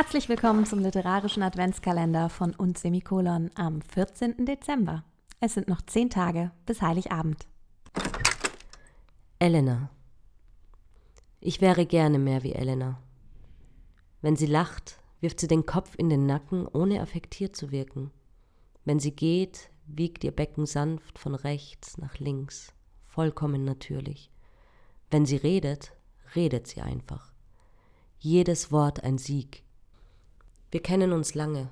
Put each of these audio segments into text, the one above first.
Herzlich willkommen zum literarischen Adventskalender von und Semikolon am 14. Dezember. Es sind noch zehn Tage bis Heiligabend. Elena. Ich wäre gerne mehr wie Elena. Wenn sie lacht, wirft sie den Kopf in den Nacken, ohne affektiert zu wirken. Wenn sie geht, wiegt ihr Becken sanft von rechts nach links, vollkommen natürlich. Wenn sie redet, redet sie einfach. Jedes Wort ein Sieg. Wir kennen uns lange.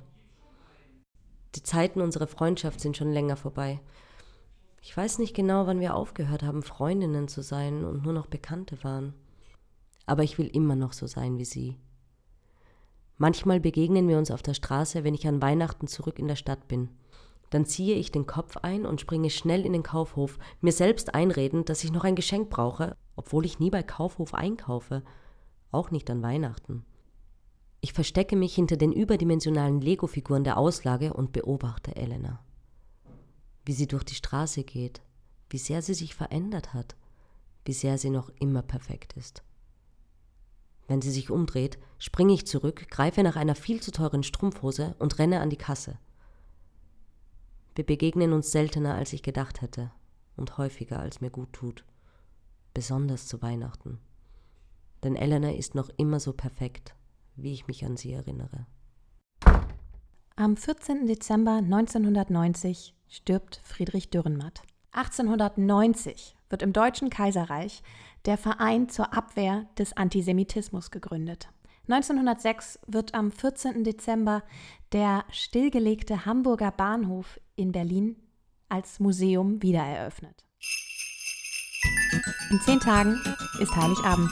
Die Zeiten unserer Freundschaft sind schon länger vorbei. Ich weiß nicht genau, wann wir aufgehört haben, Freundinnen zu sein und nur noch Bekannte waren. Aber ich will immer noch so sein wie sie. Manchmal begegnen wir uns auf der Straße, wenn ich an Weihnachten zurück in der Stadt bin. Dann ziehe ich den Kopf ein und springe schnell in den Kaufhof, mir selbst einredend, dass ich noch ein Geschenk brauche, obwohl ich nie bei Kaufhof einkaufe, auch nicht an Weihnachten. Ich verstecke mich hinter den überdimensionalen Lego-Figuren der Auslage und beobachte Elena. Wie sie durch die Straße geht, wie sehr sie sich verändert hat, wie sehr sie noch immer perfekt ist. Wenn sie sich umdreht, springe ich zurück, greife nach einer viel zu teuren Strumpfhose und renne an die Kasse. Wir begegnen uns seltener, als ich gedacht hätte und häufiger, als mir gut tut. Besonders zu Weihnachten. Denn Elena ist noch immer so perfekt, wie ich mich an sie erinnere. Am 14. Dezember 1990 stirbt Friedrich Dürrenmatt. 1890 wird im Deutschen Kaiserreich der Verein zur Abwehr des Antisemitismus gegründet. 1906 wird am 14. Dezember der stillgelegte Hamburger Bahnhof in Berlin als Museum wiedereröffnet. In zehn Tagen ist Heiligabend.